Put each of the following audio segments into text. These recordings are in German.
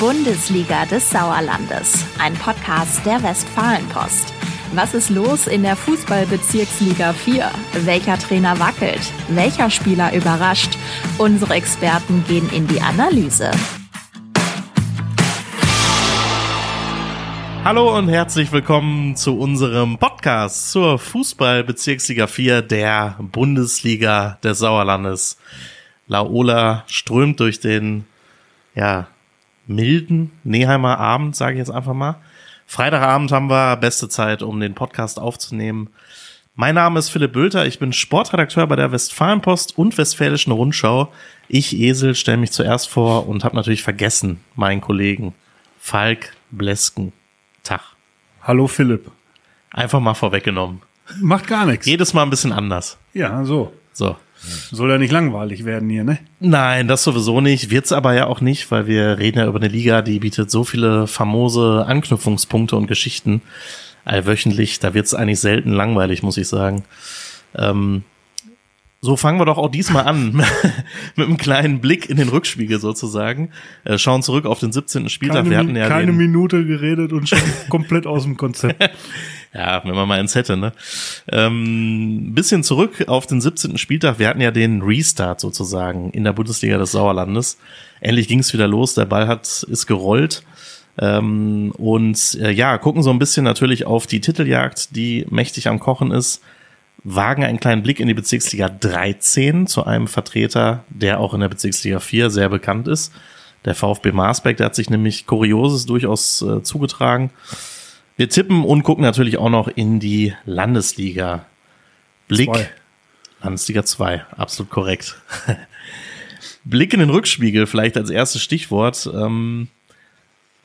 Bundesliga des Sauerlandes, ein Podcast der Westfalenpost. Was ist los in der Fußballbezirksliga 4? Welcher Trainer wackelt? Welcher Spieler überrascht? Unsere Experten gehen in die Analyse. Hallo und herzlich willkommen zu unserem Podcast zur Fußballbezirksliga 4 der Bundesliga des Sauerlandes. Laola strömt durch den ja, milden Neheimer Abend, sage ich jetzt einfach mal. Freitagabend haben wir beste Zeit, um den Podcast aufzunehmen. Mein Name ist Philipp Bülter, ich bin Sportredakteur bei der Westfalenpost und Westfälischen Rundschau. Ich, Esel, stelle mich zuerst vor und habe natürlich vergessen, meinen Kollegen Falk Blesken. Tag. Hallo Philipp. Einfach mal vorweggenommen. Macht gar nichts. Jedes Mal ein bisschen anders. Ja, so. So. Soll ja nicht langweilig werden hier, ne? Nein, das sowieso nicht. Wird's aber ja auch nicht, weil wir reden ja über eine Liga, die bietet so viele famose Anknüpfungspunkte und Geschichten allwöchentlich. Da wird's eigentlich selten langweilig, muss ich sagen. Ähm, so fangen wir doch auch diesmal an mit einem kleinen Blick in den Rückspiegel sozusagen. Äh, schauen zurück auf den 17. Spieltag. Keine, wir hatten ja keine Minute geredet und schon komplett aus dem Konzept. Ja, wenn man mal eins hätte, ne? Ähm, bisschen zurück auf den 17. Spieltag. Wir hatten ja den Restart sozusagen in der Bundesliga des Sauerlandes. Endlich ging es wieder los. Der Ball hat ist gerollt. Ähm, und äh, ja, gucken so ein bisschen natürlich auf die Titeljagd, die mächtig am Kochen ist. Wagen einen kleinen Blick in die Bezirksliga 13 zu einem Vertreter, der auch in der Bezirksliga 4 sehr bekannt ist. Der VfB Marsberg, der hat sich nämlich Kurioses durchaus äh, zugetragen. Wir tippen und gucken natürlich auch noch in die Landesliga. Blick. Zwei. Landesliga 2, absolut korrekt. Blick in den Rückspiegel, vielleicht als erstes Stichwort. Ähm,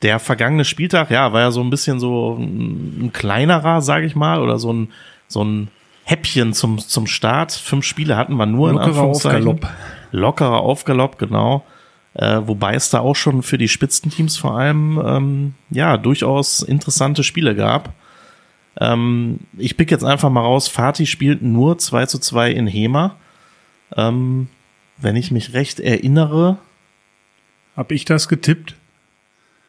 der vergangene Spieltag, ja, war ja so ein bisschen so ein, ein kleinerer, sage ich mal, oder so ein, so ein Häppchen zum, zum Start. Fünf Spiele hatten wir nur in Lockerer Anführungszeichen. Aufgalopp. Lockerer Aufgalopp, genau. Äh, wobei es da auch schon für die Spitzenteams vor allem ähm, ja durchaus interessante Spiele gab. Ähm, ich pick jetzt einfach mal raus, Fatih spielt nur 2 zu 2 in Hema. Ähm, wenn ich mich recht erinnere, Hab ich das getippt?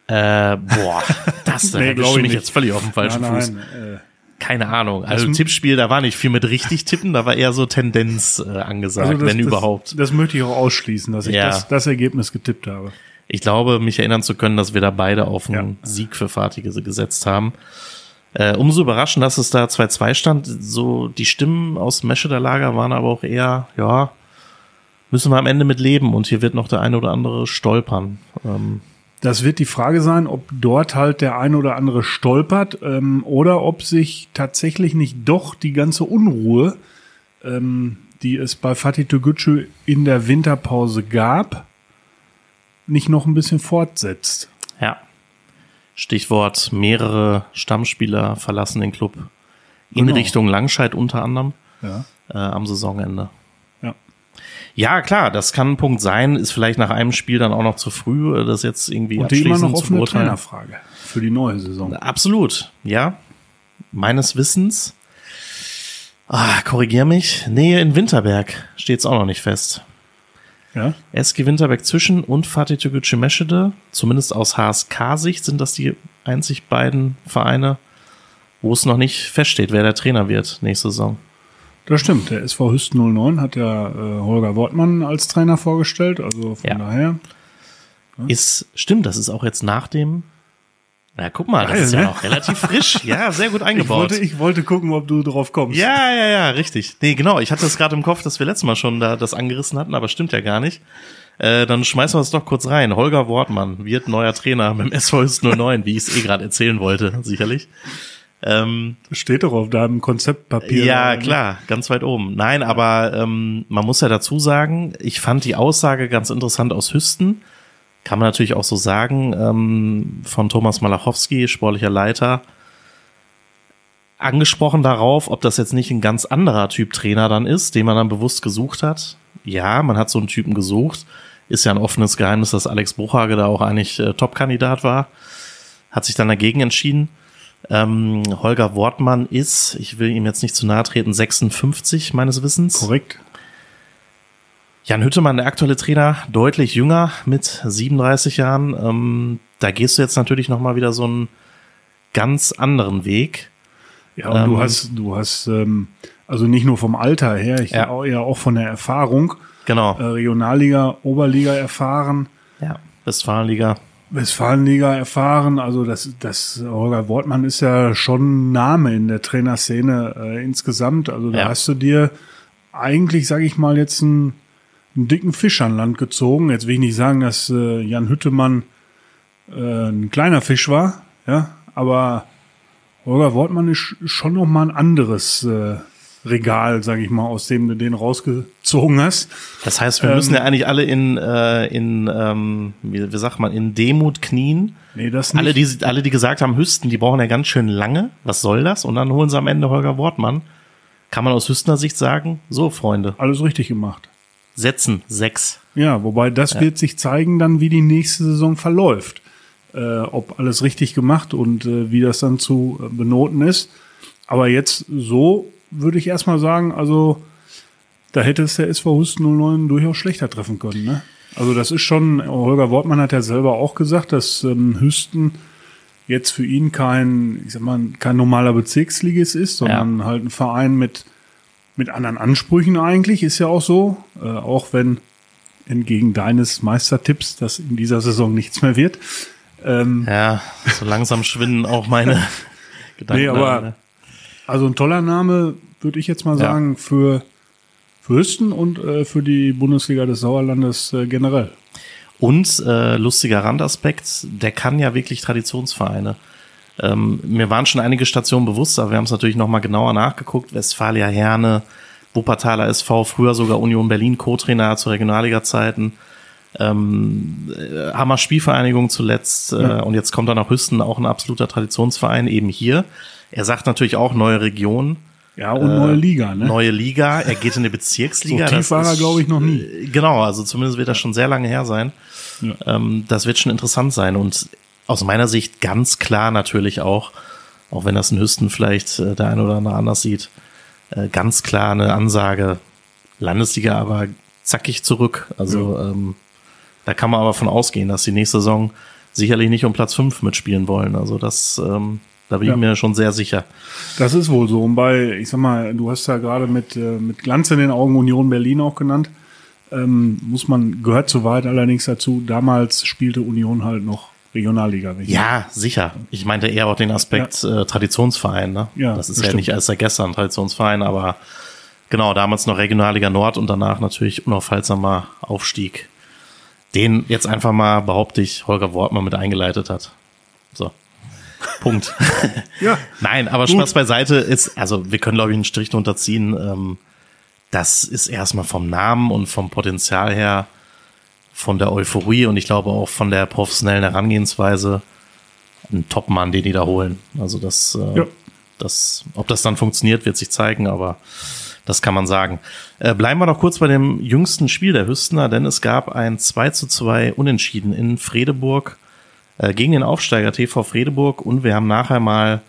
äh, boah, das da Nee, ich mich nicht. jetzt völlig auf dem falschen nein, Fuß. nein. Äh, Keine Ahnung. Also Das- Tippspiel, da war nicht viel mit richtig tippen, da war eher so Tendenz äh, angesagt, also das, wenn das, überhaupt. Das möchte ich auch ausschließen, dass ich Ja. das, das Ergebnis getippt habe. Ich glaube, mich erinnern zu können, dass wir da beide auf einen Ja. Sieg für Fatih gesetzt haben. Äh, umso überraschend, dass es da 2-2 stand. So, die Stimmen aus Mescheder Lager waren aber auch eher, ja, müssen wir am Ende mit leben und hier wird noch der eine oder andere stolpern. Ähm, Das wird die Frage sein, ob dort halt der ein oder andere stolpert ähm, oder ob sich tatsächlich nicht doch die ganze Unruhe, ähm, die es bei Fatih Togucu in der Winterpause gab, nicht noch ein bisschen fortsetzt. ja. Stichwort, mehrere Stammspieler verlassen den Club in Genau. Richtung Langscheid unter anderem Ja. äh, am Saisonende. Ja. Klar, das kann ein Punkt sein, ist vielleicht nach einem Spiel dann auch noch zu früh, äh, das jetzt irgendwie Und die immer noch abschließend zu beurteilen. Trainerfrage für die neue Saison. Absolut, ja. Meines Wissens. Ah, korrigier mich. Nähe in Winterberg steht's auch noch nicht fest. Ja? SG Winterberg zwischen und Fatih Tegucci Meschede, zumindest aus HSK-Sicht sind das die einzig beiden Vereine, wo es noch nicht feststeht, wer der Trainer wird nächste Saison. Das stimmt. Der SV Hüsten 09 hat ja äh, Holger Wortmann als Trainer vorgestellt. Also von Ja. daher. Ist, stimmt, das ist auch jetzt nach dem. Na, guck mal, das Geil, ist ja ne? noch relativ frisch. Ja, sehr gut Ich eingebaut. wollte, ich wollte gucken, ob du drauf kommst. Ja, ja, ja, richtig. Nee, genau. Ich hatte es gerade im Kopf, dass wir letztes Mal schon da das angerissen hatten, aber stimmt ja gar nicht. Äh, dann schmeißen wir es doch kurz rein. Holger Wortmann wird neuer Trainer beim SV Hüst 09, wie ich es eh gerade erzählen wollte, sicherlich. Ähm, Steht doch auf deinem Konzeptpapier. ja, ne? klar, ganz weit oben. Nein, aber ähm, man muss ja dazu sagen, ich fand die Aussage ganz interessant aus Hüsten. Kann man natürlich auch so sagen, ähm, von Thomas Malachowski, sportlicher Leiter, angesprochen darauf, ob das jetzt nicht ein ganz anderer Typ Trainer dann ist, den man dann bewusst gesucht hat. Ja, man hat so einen Typen gesucht. Ist ja ein offenes Geheimnis, dass Alex Bruchhage da auch eigentlich äh, Top-Kandidat war. Hat sich dann dagegen entschieden. Ähm, Holger Wortmann ist, ich will ihm jetzt nicht zu nahe treten, 56 meines Wissens. Korrekt. Jan Hüttemann, der aktuelle Trainer, deutlich jünger mit 37 Jahren. Ähm, da gehst du jetzt natürlich noch mal wieder so einen ganz anderen Weg. Ja, und ähm, du hast, du hast, ähm, also nicht nur vom Alter her, ich ja. auch, ja auch von der Erfahrung. Genau. Äh, Regionalliga, Oberliga erfahren. Ja, Westfalenliga. Westfalenliga erfahren. Also das, das Holger Wortmann ist ja schon ein Name in der Trainerszene äh, insgesamt. Also da ja. hast du dir eigentlich, sage ich mal, jetzt einen, einen, dicken Fisch an Land gezogen. Jetzt will ich nicht sagen, dass äh, Jan Hüttemann äh, ein kleiner Fisch war, ja, aber Holger Wortmann ist schon noch mal ein anderes äh, Regal, sage ich mal, aus dem du den rausgezogen hast. Das heißt, wir ähm, müssen ja eigentlich alle in, äh, in ähm, wie, wie sagt man, in Demut knien. Nee, das nicht. Alle, die, alle, die gesagt haben, Hüsten, die brauchen ja ganz schön lange. Was soll das? Und dann holen sie am Ende Holger Wortmann. Kann man aus Hüstener Sicht sagen, so, Freunde. Alles richtig gemacht. Setzen, sechs. Ja, wobei das ja. wird sich zeigen dann, wie die nächste Saison verläuft. Äh, ob alles richtig gemacht und äh, wie das dann zu äh, benoten ist. Aber jetzt so würde ich erstmal sagen, also da hätte es der SV Hust 09 durchaus schlechter treffen können. Ne? Also das ist schon, Holger Wortmann hat ja selber auch gesagt, dass ähm, Hüsten jetzt für ihn kein, ich sag mal, kein normaler Bezirksligist ist, sondern ja. halt ein Verein mit, mit anderen Ansprüchen eigentlich, ist ja auch so. Äh, auch wenn entgegen deines Meistertipps, dass in dieser Saison nichts mehr wird. Ähm, ja, so langsam schwinden auch meine Gedanken. Nee, aber ne? Also ein toller Name, würde ich jetzt mal sagen, ja. für, für Hüsten und äh, für die Bundesliga des Sauerlandes äh, generell. Und äh, lustiger Randaspekt, der kann ja wirklich Traditionsvereine. Ähm, mir waren schon einige Stationen bewusst, aber wir haben es natürlich nochmal genauer nachgeguckt. Westfalia Herne, Wuppertaler SV, früher sogar Union Berlin, Co-Trainer zu Regionalliga-Zeiten. Ähm, äh, Hammer Spielvereinigung zuletzt äh, ja. und jetzt kommt dann auch Hüsten, auch ein absoluter Traditionsverein, eben hier. Er sagt natürlich auch neue Region. Ja, und neue äh, Liga, ne? Neue Liga. Er geht in eine Bezirksliga. so tief war er, glaube ich, noch nie. Äh, genau, also zumindest wird das schon sehr lange her sein. Ja. Ähm, das wird schon interessant sein. Und aus meiner Sicht ganz klar natürlich auch, auch wenn das in Hüsten vielleicht äh, der eine oder andere anders sieht, äh, ganz klar eine Ansage, Landesliga aber zackig zurück. Also ja. ähm, da kann man aber von ausgehen, dass die nächste Saison sicherlich nicht um Platz fünf mitspielen wollen. Also das ähm, da bin ja. ich mir schon sehr sicher. Das ist wohl so. Und bei, ich sag mal, du hast ja gerade mit, äh, mit Glanz in den Augen Union Berlin auch genannt. Ähm, muss man, gehört zu weit allerdings dazu. Damals spielte Union halt noch Regionalliga. Ja, sicher. Ich meinte eher auch den Aspekt ja. äh, Traditionsverein. Ne? Ja, das ist das ja stimmt. nicht erst seit gestern Traditionsverein, aber genau, damals noch Regionalliga Nord und danach natürlich unaufhaltsamer Aufstieg. Den jetzt einfach mal, behaupte ich, Holger Wortmann mit eingeleitet hat. So. Punkt. ja. Nein, aber Gut. Spaß beiseite ist, also wir können, glaube ich, einen Strich drunter ziehen. Ähm, das ist erstmal vom Namen und vom Potenzial her, von der Euphorie und ich glaube auch von der professionellen Herangehensweise ein Top-Mann, den die da holen. Also das, äh, ja. das, ob das dann funktioniert, wird sich zeigen, aber das kann man sagen. Äh, bleiben wir noch kurz bei dem jüngsten Spiel der Hüstener, denn es gab ein 2 zu 2 Unentschieden in Fredeburg äh, gegen den Aufsteiger TV Fredeburg und wir haben nachher mal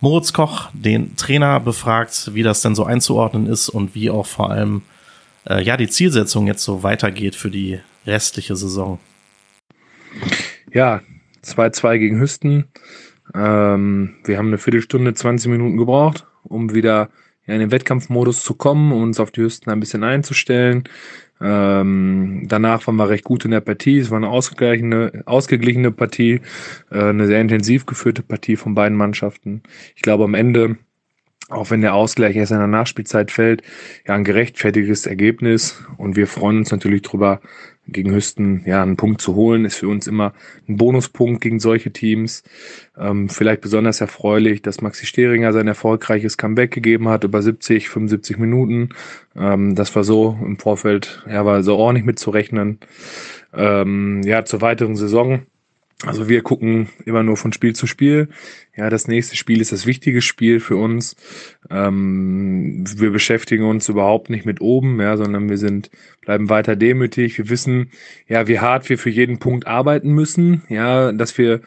Moritz Koch, den Trainer, befragt, wie das denn so einzuordnen ist und wie auch vor allem äh, ja die Zielsetzung jetzt so weitergeht für die restliche Saison. Ja, 2-2 gegen Hüsten. Ähm, wir haben eine Viertelstunde, 20 Minuten gebraucht, um wieder in den Wettkampfmodus zu kommen, um uns auf die Hüsten ein bisschen einzustellen. Ähm, danach waren wir recht gut in der Partie. Es war eine ausgeglichene, ausgeglichene Partie, äh, eine sehr intensiv geführte Partie von beiden Mannschaften. Ich glaube, am Ende, auch wenn der Ausgleich erst in der Nachspielzeit fällt, ja, ein gerechtfertiges Ergebnis. Und wir freuen uns natürlich drüber, gegen Hüsten ja einen Punkt zu holen, ist für uns immer ein Bonuspunkt gegen solche Teams. Ähm, vielleicht besonders erfreulich, dass Maxi Steringer sein erfolgreiches Comeback gegeben hat über 70, 75 Minuten. Ähm, das war so im Vorfeld, ja, war so ordentlich mitzurechnen. Ähm, ja, zur weiteren Saison Also wir gucken immer nur von Spiel zu Spiel. Ja, das nächste Spiel ist das wichtige Spiel für uns. Ähm, wir beschäftigen uns überhaupt nicht mit oben, ja, sondern wir sind, bleiben weiter demütig. Wir wissen, ja, wie hart wir für jeden Punkt arbeiten müssen. Ja, dass wir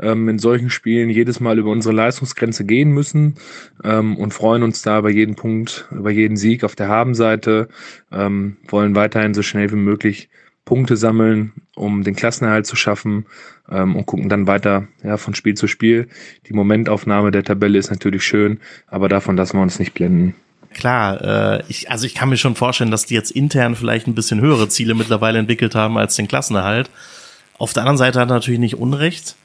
ähm, in solchen Spielen jedes Mal über unsere Leistungsgrenze gehen müssen ähm, und freuen uns da über jeden Punkt, über jeden Sieg auf der Habenseite. Ähm, wollen weiterhin so schnell wie möglich Punkte sammeln, um den Klassenerhalt zu schaffen ähm, und gucken dann weiter ja, von Spiel zu Spiel. Die Momentaufnahme der Tabelle ist natürlich schön, aber davon lassen wir uns nicht blenden. Klar, äh, ich, also ich kann mir schon vorstellen, dass die jetzt intern vielleicht ein bisschen höhere Ziele mittlerweile entwickelt haben als den Klassenerhalt. Auf der anderen Seite hat er natürlich nicht Unrecht.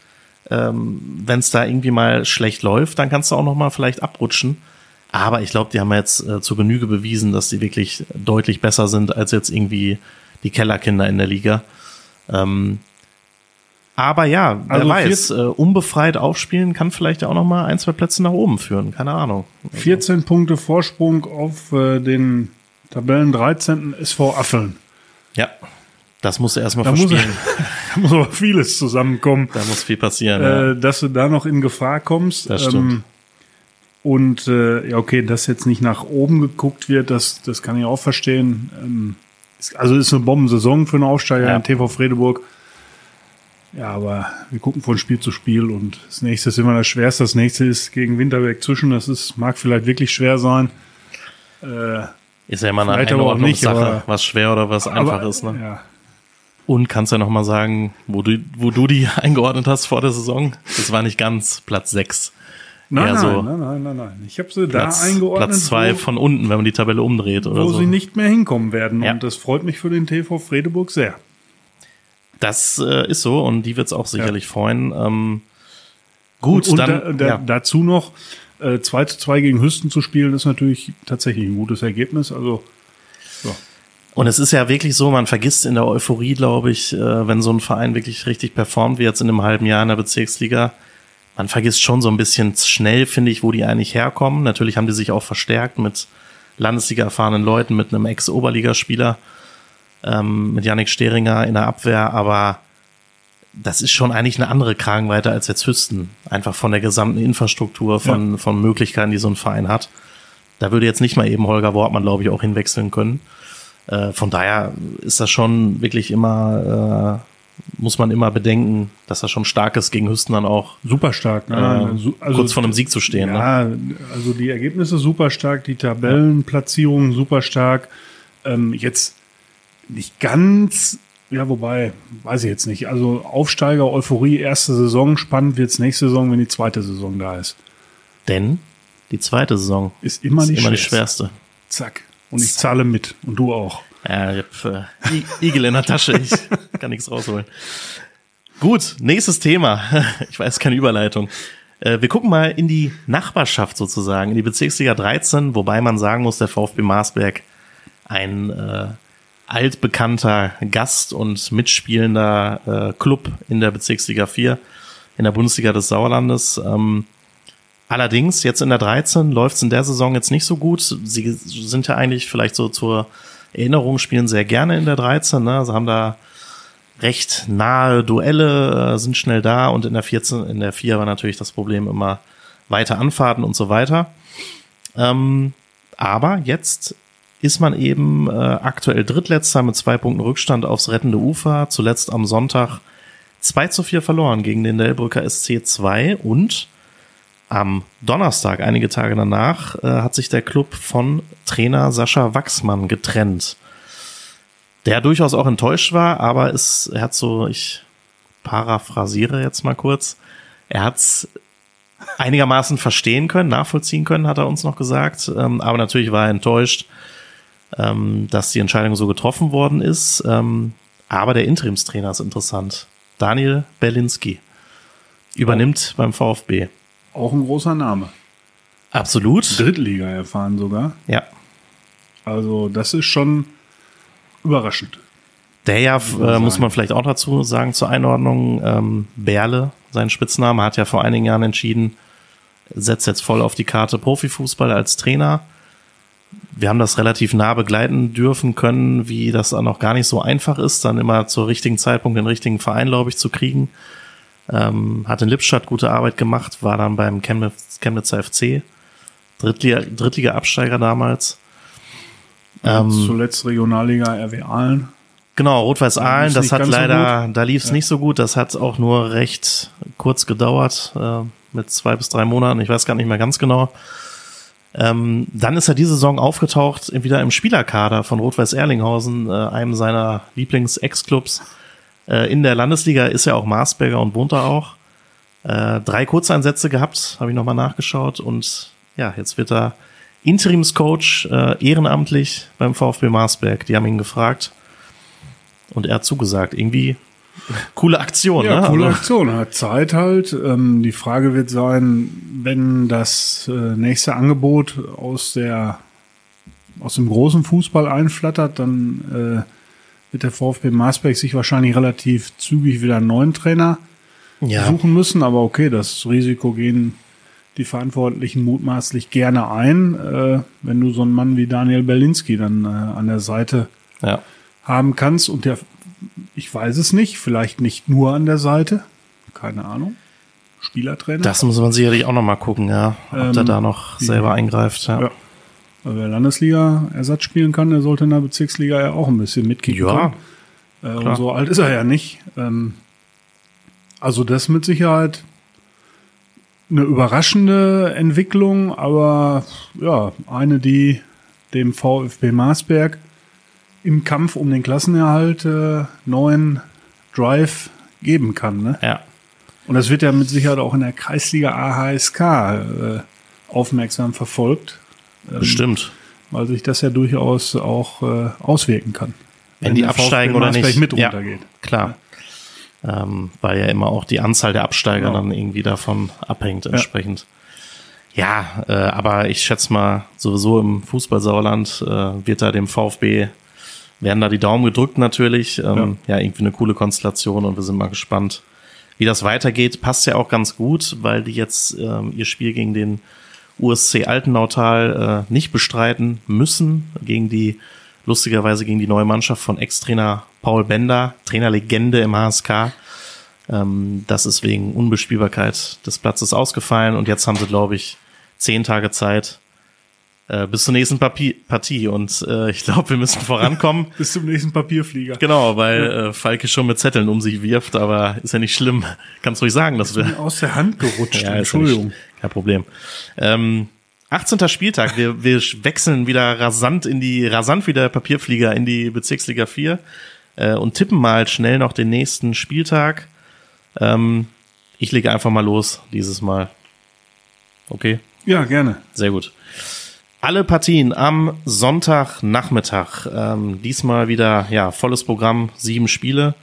Ähm, Wenn es da irgendwie mal schlecht läuft, dann kannst du auch noch mal vielleicht abrutschen. Aber ich glaube, die haben jetzt äh, zur Genüge bewiesen, dass die wirklich deutlich besser sind als jetzt irgendwie die Kellerkinder in der Liga. Ähm, aber ja, wer Also weiß, äh, unbefreit aufspielen kann vielleicht ja auch noch mal ein, zwei Plätze nach oben führen. Keine Ahnung. 14 Punkte Vorsprung auf äh, den Tabellen 13. SV Affeln. Ja, das musst du erstmal Da muss, verspielen. da muss aber vieles zusammenkommen, Da muss viel passieren. ja. äh, dass du da noch in Gefahr kommst. Das stimmt. und äh, ja, okay, dass jetzt nicht nach oben geguckt wird, das, das kann ich auch verstehen. Ähm, also ist eine Bombensaison für einen Aufsteiger Ja. in TV Fredeburg. Ja, aber wir gucken von Spiel zu Spiel und das nächste ist immer das Schwerste. Das nächste ist gegen Winterberg zwischen. Das ist, mag vielleicht wirklich schwer sein. Äh, Ist ja immer eine Einordnungssache, aber- was schwer oder was einfach aber, ist. Ne? Ja. Und kannst ja noch mal sagen, wo du, wo du die eingeordnet hast vor der Saison. Das war nicht ganz Platz 6. Nein, nein, so nein, nein, nein, nein. Ich habe sie Platz, da eingeordnet, Platz zwei wo, von unten, wenn man die Tabelle umdreht oder wo so. sie nicht mehr hinkommen werden. Ja. Und das freut mich für den TV Fredeburg sehr. Das äh, ist so und die wird's auch sicherlich freuen. Ähm, gut, und dann da, da, ja. dazu noch äh, 2 zu 2 gegen Hüsten zu spielen, ist natürlich tatsächlich ein gutes Ergebnis. Also ja. Und es ist ja wirklich so, man vergisst in der Euphorie, glaube ich, äh, wenn so ein Verein wirklich richtig performt, wie jetzt in einem halben Jahr in der Bezirksliga, man vergisst schon so ein bisschen schnell, finde ich, wo die eigentlich herkommen. Natürlich haben die sich auch verstärkt mit Landesliga erfahrenen Leuten, mit einem Ex-Oberligaspieler, ähm, mit Yannick Steringer in der Abwehr, aber das ist schon eigentlich eine andere Kragenweite als jetzt Hüsten. Einfach von der gesamten Infrastruktur, von, von Möglichkeiten, die so ein Verein hat. Da würde jetzt nicht mal eben Holger Wortmann, glaube ich, auch hinwechseln können. Äh, von daher ist das schon wirklich immer, äh, muss man immer bedenken, dass das schon stark ist, gegen Hüsten dann auch super stark. Ne? äh, Su- kurz vor einem Sieg zu stehen. Ne? Ja, also die Ergebnisse super stark, die Tabellenplatzierung super stark. Ähm, jetzt nicht ganz, ja, wobei, weiß ich jetzt nicht. Also Aufsteiger, Euphorie, erste Saison, spannend wird's nächste Saison, wenn die zweite Saison da ist. Denn die zweite Saison Ist immer, ist die, immer die schwerste. schwerste. Zack. Und ich zahle mit. Und du auch. Ja, ich hab äh, Igel in der Tasche, ich kann nichts rausholen. Gut, nächstes Thema. Ich weiß keine Überleitung. Äh, Wir gucken mal in die Nachbarschaft sozusagen, in die Bezirksliga 13, wobei man sagen muss, der VfB Marsberg ein äh, altbekannter Gast und mitspielender äh, Club in der Bezirksliga 4, in der Bundesliga des Sauerlandes. Ähm, Allerdings, jetzt in der 13 läuft es in der Saison jetzt nicht so gut. Sie sind ja eigentlich vielleicht so zur Erinnerung, spielen sehr gerne in der 13. Ne? Sie haben da recht nahe Duelle, äh, sind schnell da und in der 14, in der 4 war natürlich das Problem immer weite Anfahrten und so weiter. Ähm, aber jetzt ist man eben äh, aktuell Drittletzter mit zwei Punkten Rückstand aufs rettende Ufer. Zuletzt am Sonntag 2 zu 4 verloren gegen den Delbrücker SC 2 und am Donnerstag, einige Tage danach, äh, hat sich der Club von Trainer Sascha Wachsmann getrennt. Der durchaus auch enttäuscht war, aber es, er hat so, ich paraphrasiere jetzt mal kurz, er hat's einigermaßen verstehen können, nachvollziehen können, hat er uns noch gesagt. Ähm, aber natürlich war er enttäuscht, ähm, dass die Entscheidung so getroffen worden ist. Ähm, aber der Interimstrainer ist interessant. Daniel Berlinski übernimmt beim VfB. Auch ein großer Name. Absolut. Drittliga erfahren sogar. Ja. Also das ist schon überraschend. Der ja, äh, muss man vielleicht auch dazu sagen, zur Einordnung, ähm, Berle, sein Spitzname, hat ja vor einigen Jahren entschieden, setzt jetzt voll auf die Karte Profifußball als Trainer. Wir haben das relativ nah begleiten dürfen können, wie das dann auch gar nicht so einfach ist, dann immer zur richtigen Zeitpunkt den richtigen Verein, glaube ich, zu kriegen. Ähm, hat in Lippstadt gute Arbeit gemacht, war dann beim Chemnitz, Chemnitzer FC, Drittliga, Drittliga-Absteiger damals. Ähm, Zuletzt Regionalliga RW Aalen. Genau, Rot-Weiß Aalen, das hat leider, so da lief es ja. nicht so gut. Das hat auch nur recht kurz gedauert, äh, mit zwei bis drei Monaten. Ich weiß gar nicht mehr ganz genau. Ähm, dann ist er diese Saison aufgetaucht, wieder im Spielerkader von Rot-Weiß Erlinghausen, äh, einem seiner Lieblings-Ex-Clubs. Äh, in der Landesliga ist er auch Marsberger und wohnt da auch. Äh, drei Kurzeinsätze gehabt, habe ich nochmal nachgeschaut. Und ja, jetzt wird er Interimscoach, äh, ehrenamtlich beim VfB Marsberg. Die haben ihn gefragt. Und er hat zugesagt. Irgendwie coole Aktion. Ja, ne? coole also, Aktion. Hat Zeit halt. Ähm, die Frage wird sein, wenn das äh, nächste Angebot aus der aus dem großen Fußball einflattert, dann äh, wird der VfB Marsberg sich wahrscheinlich relativ zügig wieder einen neuen Trainer ja. suchen müssen. Aber okay, das Risiko gehen die Verantwortlichen mutmaßlich gerne ein, äh, wenn du so einen Mann wie Daniel Berlinski dann äh, an der Seite ja. haben kannst. Und der ich weiß es nicht, vielleicht nicht nur an der Seite, keine Ahnung. Spielertrainer. Das muss man sicherlich auch noch mal gucken, ja, ob ähm, der da noch selber eingreift. Ja. ja. Wer Landesliga Ersatz spielen kann, der sollte in der Bezirksliga ja auch ein bisschen mitkicken ja, können. Äh, und so alt ist er ja nicht. Ähm, also das mit Sicherheit eine überraschende Entwicklung, aber ja, eine, die dem VfB Marsberg im Kampf um den Klassenerhalt äh, neuen Drive geben kann. Ne? Ja. Und das wird ja mit Sicherheit auch in der Kreisliga AHSK äh, aufmerksam verfolgt. Ähm, Bestimmt. Weil sich das ja durchaus auch äh, auswirken kann. Wenn, wenn die absteigen oder nicht. mit runtergeht. Ja, klar. Ja. Ähm, weil ja immer auch die Anzahl der Absteiger genau. dann irgendwie davon abhängt entsprechend. Ja, ja äh, aber ich schätze mal, sowieso im Fußball-Sauerland äh, wird da dem VfB werden da die Daumen gedrückt natürlich. Ähm, ja. ja, irgendwie eine coole Konstellation und wir sind mal gespannt, wie das weitergeht. Passt ja auch ganz gut, weil die jetzt ähm, ihr Spiel gegen den USC Altenautal äh, nicht bestreiten müssen, gegen die, lustigerweise gegen die neue Mannschaft von Ex-Trainer Paul Bender, Trainerlegende im HSK. Ähm, das ist wegen Unbespielbarkeit des Platzes ausgefallen und jetzt haben sie, glaube ich, zehn Tage Zeit, äh, bis zur nächsten Papier Partie. Und äh, ich glaube, wir müssen vorankommen. bis zum nächsten Papierflieger. Genau, weil ja. äh, Falke schon mit Zetteln um sich wirft, aber ist ja nicht schlimm. Kannst ruhig sagen, dass wir. Aus der Hand gerutscht, ja, Entschuldigung. Ja kein Problem. Ähm, 18. Spieltag, wir, wir wechseln wieder rasant in die, rasant wieder Papierflieger in die Bezirksliga 4 äh, und tippen mal schnell noch den nächsten Spieltag. Ähm, ich lege einfach mal los dieses Mal. Okay? Ja, gerne. Sehr gut. Alle Partien am Sonntagnachmittag. Ähm, diesmal wieder ja volles Programm, sieben Spiele.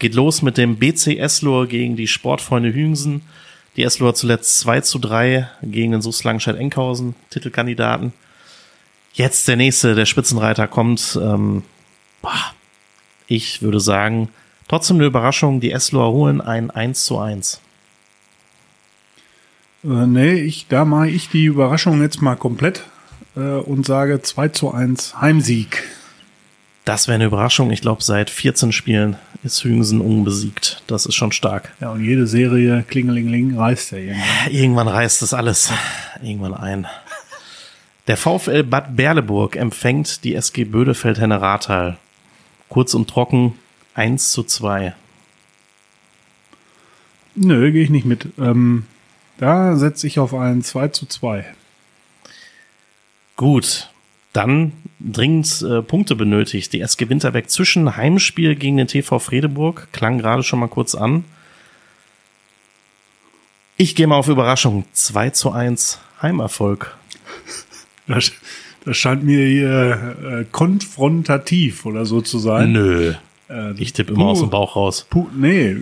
Geht los mit dem BC Eslohr gegen die Sportfreunde Hüngsen. Die Eslohr zuletzt 2 zu 3 gegen den SUS Langenscheid-Enkhausen, Titelkandidaten. Jetzt der nächste, der Spitzenreiter kommt. Ähm, boah, ich würde sagen, trotzdem eine Überraschung, die Eslohr holen ein 1 zu 1. Äh, nee, ich, da mache ich die Überraschung jetzt mal komplett und sage 2 zu 1 Heimsieg. Das wäre eine Überraschung. Ich glaube, seit 14 Spielen ist Hüngsen unbesiegt. Das ist schon stark. Ja, und jede Serie Klingelingeling reißt ja irgendwann. Irgendwann reißt das alles. Irgendwann ein. Der VfL Bad Berleburg empfängt die SG Bödefeld-Henne Rathal. Kurz und trocken 1 zu 2. Nö, gehe ich nicht mit. Ähm, da setze ich auf ein 2 zu 2. Gut, dann dringend äh, Punkte benötigt. Die SG Winterberg zwischen Heimspiel gegen den TV Fredeburg klang gerade schon mal kurz an. Ich gehe mal auf Überraschung. 2 zu 1 Heimerfolg. Das, das scheint mir hier äh, konfrontativ oder so zu sein. Nö. Äh, ich tippe immer aus dem Bauch raus. Pu nee,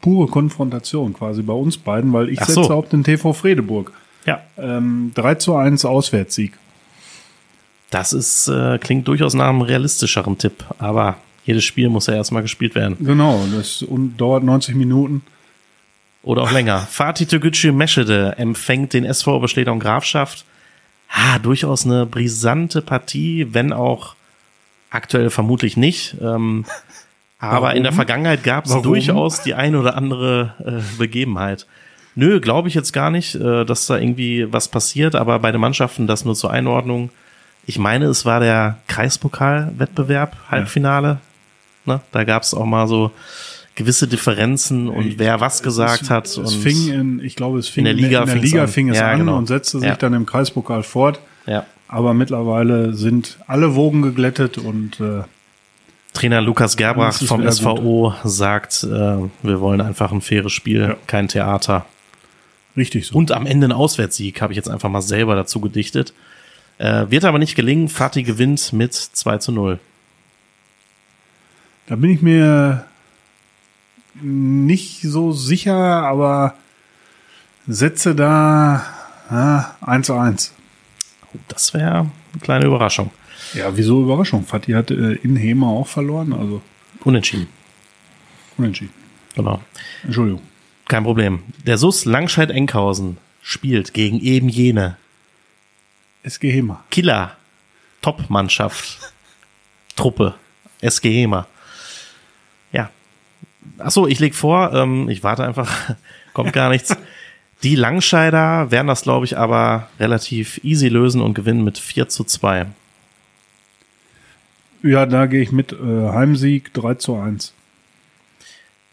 pure Konfrontation quasi bei uns beiden, weil ich Ach setze so. auf den TV Fredeburg. Ja. Ähm, 3 zu 1 Auswärtssieg. Das ist, äh, klingt durchaus nach einem realistischeren Tipp, aber jedes Spiel muss ja erstmal gespielt werden. Genau, das dauert 90 Minuten. Oder auch länger. Fatih Toguchi Meschede empfängt den SV Oberschleder und Grafschaft. Ha, durchaus eine brisante Partie, wenn auch aktuell vermutlich nicht. Ähm, Aber Warum? in der Vergangenheit gab es durchaus die eine oder andere äh, Begebenheit. Nö, glaube ich jetzt gar nicht, äh, dass da irgendwie was passiert, aber bei den Mannschaften das nur zur Einordnung. Ich meine, es war der Kreispokal-Wettbewerb, Halbfinale. Ne? Da gab es auch mal so gewisse Differenzen und wer was gesagt es, hat. Es und fing in, ich glaube, es fing in der Liga in der Liga an. fing es Ja, an genau. und setzte sich Ja. dann im Kreispokal fort. ja. Aber mittlerweile sind alle Wogen geglättet und äh, Trainer Lukas Gerbrach vom SVO sagt, äh, wir wollen einfach ein faires Spiel, Ja. kein Theater. richtig so. Und am Ende ein Auswärtssieg, habe ich jetzt einfach mal selber dazu gedichtet. Äh, wird aber nicht gelingen. Fatih gewinnt mit 2 zu 0. Da bin ich mir nicht so sicher, aber setze da ja, 1 zu 1. Das wäre eine kleine Überraschung. Ja, wieso Überraschung? Fatih hat äh, in Hema auch verloren, also Unentschieden. unentschieden. Genau. Entschuldigung. Kein Problem. Der SUS Langscheid-Enkhausen spielt gegen eben jene SG Hema. Killer Top-Mannschaft Truppe SG Hema. Ja. Achso, ich leg vor, ähm, ich warte einfach, kommt gar nichts. Die Langscheider werden das, glaube ich, aber relativ easy lösen und gewinnen mit 4 zu 2. Ja, da gehe ich mit äh, Heimsieg 3 zu 1.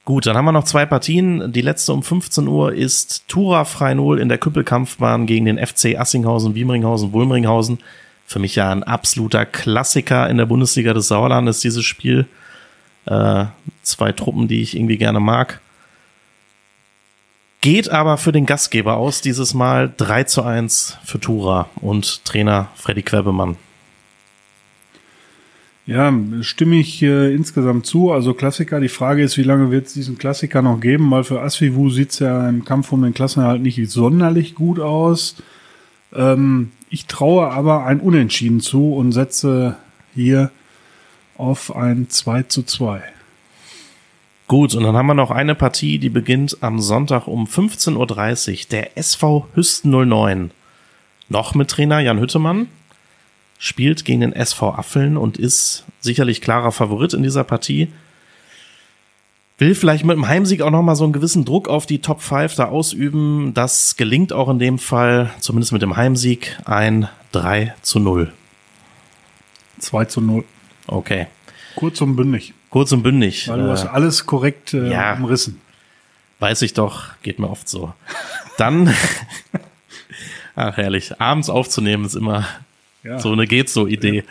Gut, dann haben wir noch zwei Partien. Die letzte um 15 Uhr ist Tura Freinol in der Küppelkampfbahn gegen den FC Assinghausen, Wiemringhausen, Wulmringhausen. Für mich ja ein absoluter Klassiker in der Bundesliga des Sauerlandes, dieses Spiel. Äh, zwei Truppen, die ich irgendwie gerne mag. Geht aber für den Gastgeber aus, dieses Mal 3 zu 1 für Tura und Trainer Freddy Quebemann. Ja, stimme ich äh, insgesamt zu. Also Klassiker, die Frage ist, wie lange wird es diesen Klassiker noch geben? Weil für Asvivu sieht es ja im Kampf um den Klassenerhalt nicht sonderlich gut aus. Ähm, ich traue aber ein Unentschieden zu und setze hier auf ein 2 zu 2. Gut, und dann haben wir noch eine Partie, die beginnt am Sonntag um 15.30 Uhr. Der SV Hüsten 09. Noch mit Trainer Jan Hüttemann. Spielt gegen den SV Affeln und ist sicherlich klarer Favorit in dieser Partie. Will vielleicht mit dem Heimsieg auch nochmal so einen gewissen Druck auf die Top 5 da ausüben. Das gelingt auch in dem Fall, zumindest mit dem Heimsieg, ein 3 zu 0. 2 zu 0. Okay. Kurz und bündig. Kurz und bündig. Weil du Äh, hast alles korrekt äh, ja. umrissen. Weiß ich doch, geht mir oft so. Dann, ach herrlich, abends aufzunehmen ist immer Ja. so eine geht so Idee.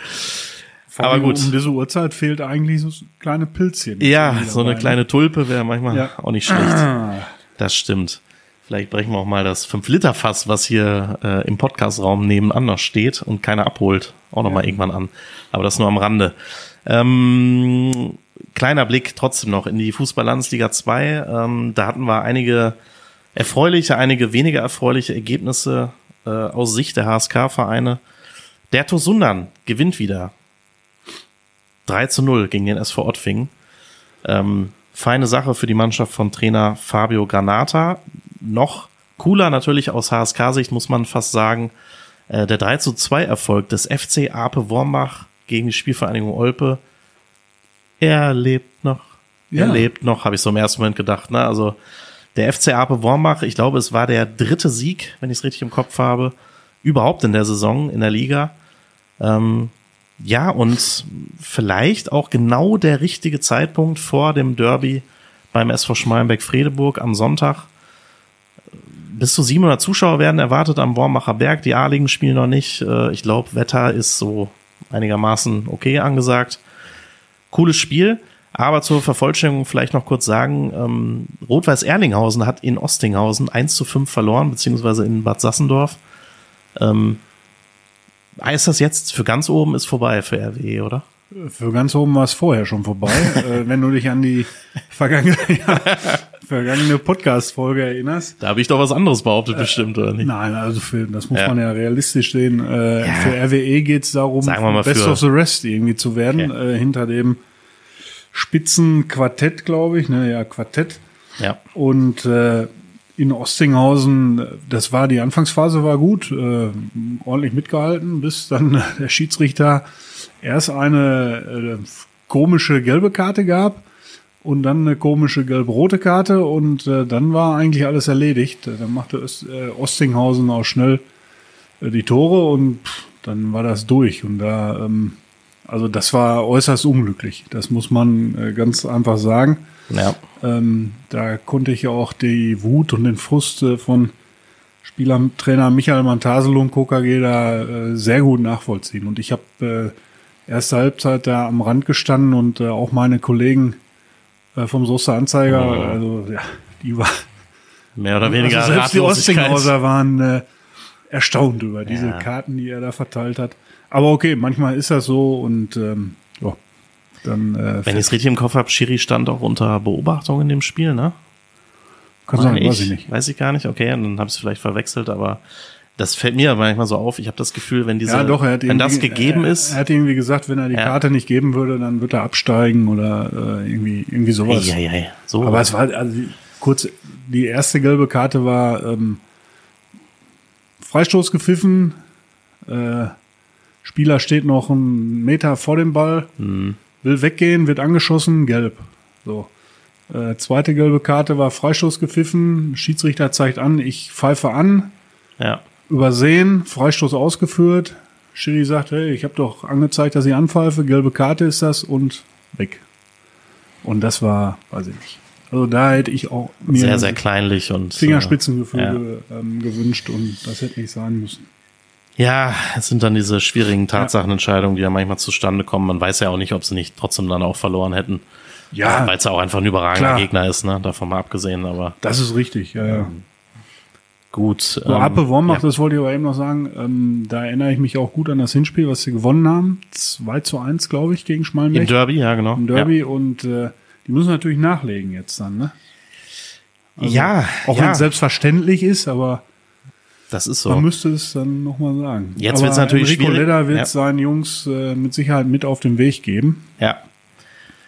Vor aber gut. Um diese Uhrzeit fehlt eigentlich so kleine Pilzchen. Ja, so eine dabei, kleine Tulpe wäre manchmal Ja. auch nicht schlecht. Ah, Das stimmt. Vielleicht brechen wir auch mal das 5-Liter-Fass, was hier äh, im Podcast-Raum nebenan noch steht und keiner abholt, auch noch mal irgendwann an. Aber das nur am Rande. Ähm, kleiner Blick trotzdem noch in die Fußball-Landesliga 2. Ähm, da hatten wir einige erfreuliche, einige weniger erfreuliche Ergebnisse äh, aus Sicht der HSK-Vereine. Der TuS Sundern gewinnt wieder. 3 zu 0 gegen den SV Ottfing. Ähm, feine Sache für die Mannschaft von Trainer Fabio Granata. Noch cooler natürlich aus HSK-Sicht, muss man fast sagen, äh, der 3 zu 2 Erfolg des FC Ape Wormbach gegen die Spielvereinigung Olpe. Er lebt noch. Er Ja. lebt noch, habe ich so im ersten Moment gedacht. Ne? Also der FC Ape Wormbach, ich glaube, es war der dritte Sieg, wenn ich es richtig im Kopf habe, überhaupt in der Saison in der Liga. Ähm, ja, und vielleicht auch genau der richtige Zeitpunkt vor dem Derby beim SV Schmalenberg-Fredeburg am Sonntag. Bis zu 700 Zuschauer werden erwartet am Wormacher Berg. Die A-Ligen spielen noch nicht. Äh, Ich glaube, Wetter ist so einigermaßen okay angesagt. Cooles Spiel. Aber zur Vervollständigung vielleicht noch kurz sagen, ähm, Rot-Weiß Erlinghausen hat in Ostinghausen 1 zu 5 verloren, beziehungsweise in Bad Sassendorf. Ähm, heißt das jetzt, für ganz oben ist vorbei für RWE, oder? Für ganz oben war es vorher schon vorbei. äh, wenn du dich an die vergangene, ja, vergangene Podcast-Folge erinnerst. Da habe ich doch was anderes behauptet, bestimmt, oder nicht? Nein, also für, das muss Ja. man ja realistisch sehen. Äh, Ja. Für RWE geht es darum, Best für- of the Rest irgendwie zu werden. Okay. Äh, hinter dem Spitzenquartett, glaube ich. Ne, ja, Quartett. Ja. Und äh, in Ostinghausen, das war die Anfangsphase war gut, äh, ordentlich mitgehalten, bis dann der Schiedsrichter erst eine äh, komische gelbe Karte gab und dann eine komische gelb-rote Karte und äh, dann war eigentlich alles erledigt. Dann machte Öst, äh, Ostinghausen auch schnell äh, die Tore und pff, dann war das durch. Und da, ähm, also das war äußerst unglücklich. Das muss man äh, ganz einfach sagen. Ja. Ähm, da konnte ich ja auch die Wut und den Frust äh, von Spielertrainer Michael Mantasel und KKG da äh, sehr gut nachvollziehen. Und ich habe äh, erste Halbzeit da am Rand gestanden und äh, auch meine Kollegen äh, vom Soester Anzeiger, Oh. also ja, die war Mehr oder weniger also selbst die. Ostinghauser waren äh, erstaunt über diese Ja. Karten, die er da verteilt hat. Aber okay, manchmal ist das so und ähm, ja, dann äh, Wenn ich es richtig im Kopf habe, Schiri stand auch unter Beobachtung in dem Spiel, ne? kann sein, weiß ich nicht. Weiß ich gar nicht, okay, dann habe ich es vielleicht verwechselt, aber das fällt mir manchmal so auf. Ich habe das Gefühl, wenn diese, Ja, doch, er wenn das gegeben er, ist, Er hat irgendwie gesagt, wenn er die Ja. Karte nicht geben würde, dann wird er absteigen oder äh, irgendwie, irgendwie sowas. Eieiei, so. Aber es war, also kurz, die erste gelbe Karte war ähm, Freistoß gepfiffen, äh, Spieler steht noch einen Meter vor dem Ball, Hm. will weggehen, wird angeschossen, gelb. So. Äh, zweite gelbe Karte war Freistoß gepfiffen, Schiedsrichter zeigt an, ich pfeife an, ja. übersehen, Freistoß ausgeführt. Schiri sagt, hey, ich habe doch angezeigt, dass ich anpfeife, gelbe Karte ist das und weg. Und das war, weiß ich nicht. Also da hätte ich auch mir Sehr, sehr kleinlich und Fingerspitzengefühle ähm, gewünscht und das hätte nicht sein müssen. Ja, es sind dann diese schwierigen Tatsachenentscheidungen, die ja manchmal zustande kommen. Man weiß ja auch nicht, ob sie nicht trotzdem dann auch verloren hätten. Ja, Weil es ja auch einfach ein überragender klar. Gegner ist, ne? Davon mal abgesehen, aber das ist richtig. Ja, ja. gut. So, ähm, Appe Wormbach, ja. das wollte ich aber eben noch sagen, ähm, da erinnere ich mich auch gut an das Hinspiel, was sie gewonnen haben. 2 zu 1, glaube ich, gegen Im Schmalmech. Derby, ja, genau. Im Derby und äh, die müssen natürlich nachlegen jetzt dann, ne? Ja, ja, Auch ja wenn es selbstverständlich ist, aber das ist man so. müsste es dann nochmal sagen. Jetzt Aber wird's natürlich Enrico schwierig. Ledder wird Ja. seinen Jungs äh, mit Sicherheit mit auf den Weg geben. Ja.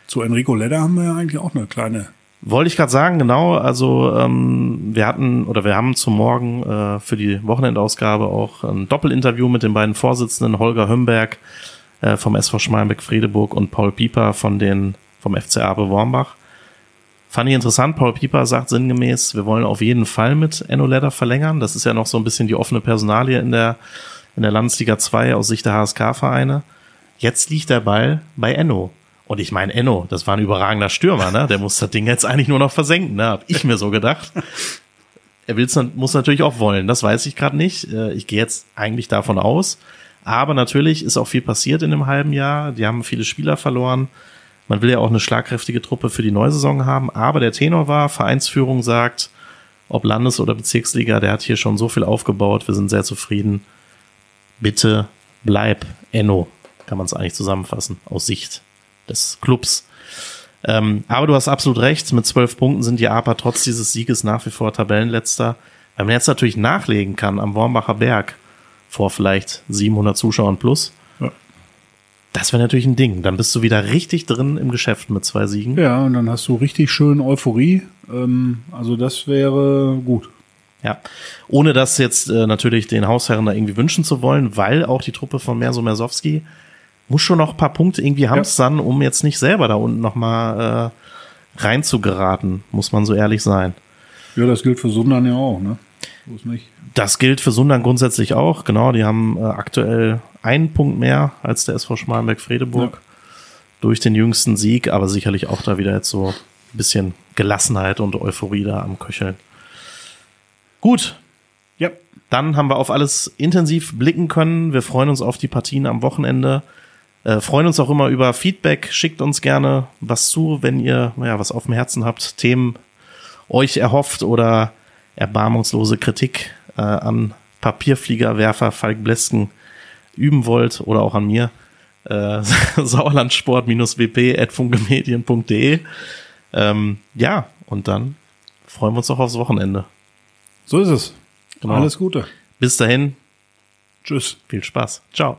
Zu Enrico Ledder haben wir ja eigentlich auch eine kleine. Wollte ich gerade sagen, genau. Also ähm, wir hatten oder wir haben zum Morgen äh, für die Wochenendausgabe auch ein Doppelinterview mit den beiden Vorsitzenden Holger Hömberg äh, vom SV Schmalenbeck-Fredeburg und Paul Pieper von den vom FC Abe Wormbach. Fand ich interessant. Paul Pieper sagt sinngemäß, wir wollen auf jeden Fall mit Enno Ledder verlängern. Das ist ja noch so ein bisschen die offene Personalie in der in der Landesliga 2 aus Sicht der HSK-Vereine. Jetzt liegt der Ball bei Enno. Und ich meine, Enno, das war ein überragender Stürmer, ne? Der muss das Ding jetzt eigentlich nur noch versenken, ne? Hab ich mir so gedacht. Er will's, muss natürlich auch wollen, das weiß ich gerade nicht. Äh, Ich gehe jetzt eigentlich davon aus. Aber natürlich ist auch viel passiert in dem halben Jahr. Die haben viele Spieler verloren. Man will ja auch eine schlagkräftige Truppe für die neue Saison haben. Aber der Tenor war, Vereinsführung sagt, ob Landes- oder Bezirksliga, der hat hier schon so viel aufgebaut. Wir sind sehr zufrieden. Bitte bleib Enno, kann man es eigentlich zusammenfassen, aus Sicht des Clubs. Ähm, aber du hast absolut recht, mit zwölf Punkten sind die APA trotz dieses Sieges nach wie vor Tabellenletzter. Weil man jetzt natürlich nachlegen kann am Wormbacher Berg vor vielleicht 700 Zuschauern plus. Ja. Das wäre natürlich ein Ding. Dann bist du wieder richtig drin im Geschäft mit zwei Siegen. Ja, und dann hast du richtig schön Euphorie. Ähm, also das wäre gut. Ja, ohne das jetzt äh, natürlich den Hausherren da irgendwie wünschen zu wollen, weil auch die Truppe von Merso Mersowski muss schon noch ein paar Punkte irgendwie hamstern, um jetzt nicht selber da unten nochmal äh, reinzugeraten, muss man so ehrlich sein. Ja, das gilt für Sundern ja auch, ne? So ist nicht. Das gilt für Sundern grundsätzlich auch, genau, die haben äh, aktuell einen Punkt mehr als der SV Schmalenberg-Fredeburg Ja. durch den jüngsten Sieg, aber sicherlich auch da wieder jetzt so ein bisschen Gelassenheit und Euphorie da am Köcheln. Gut, Ja, Dann haben wir auf alles intensiv blicken können. Wir freuen uns auf die Partien am Wochenende. Äh, freuen uns auch immer über Feedback. Schickt uns gerne was zu, wenn ihr naja, was auf dem Herzen habt, Themen euch erhofft oder erbarmungslose Kritik äh, an Papierfliegerwerfer Falk Blesken üben wollt oder auch an mir. Äh, sauerlandsport-wp.funkemedien.de ähm, Ja, und dann freuen wir uns auch aufs Wochenende. so ist es. Genau. Alles Gute. Bis dahin, Tschüss. viel Spaß. Ciao.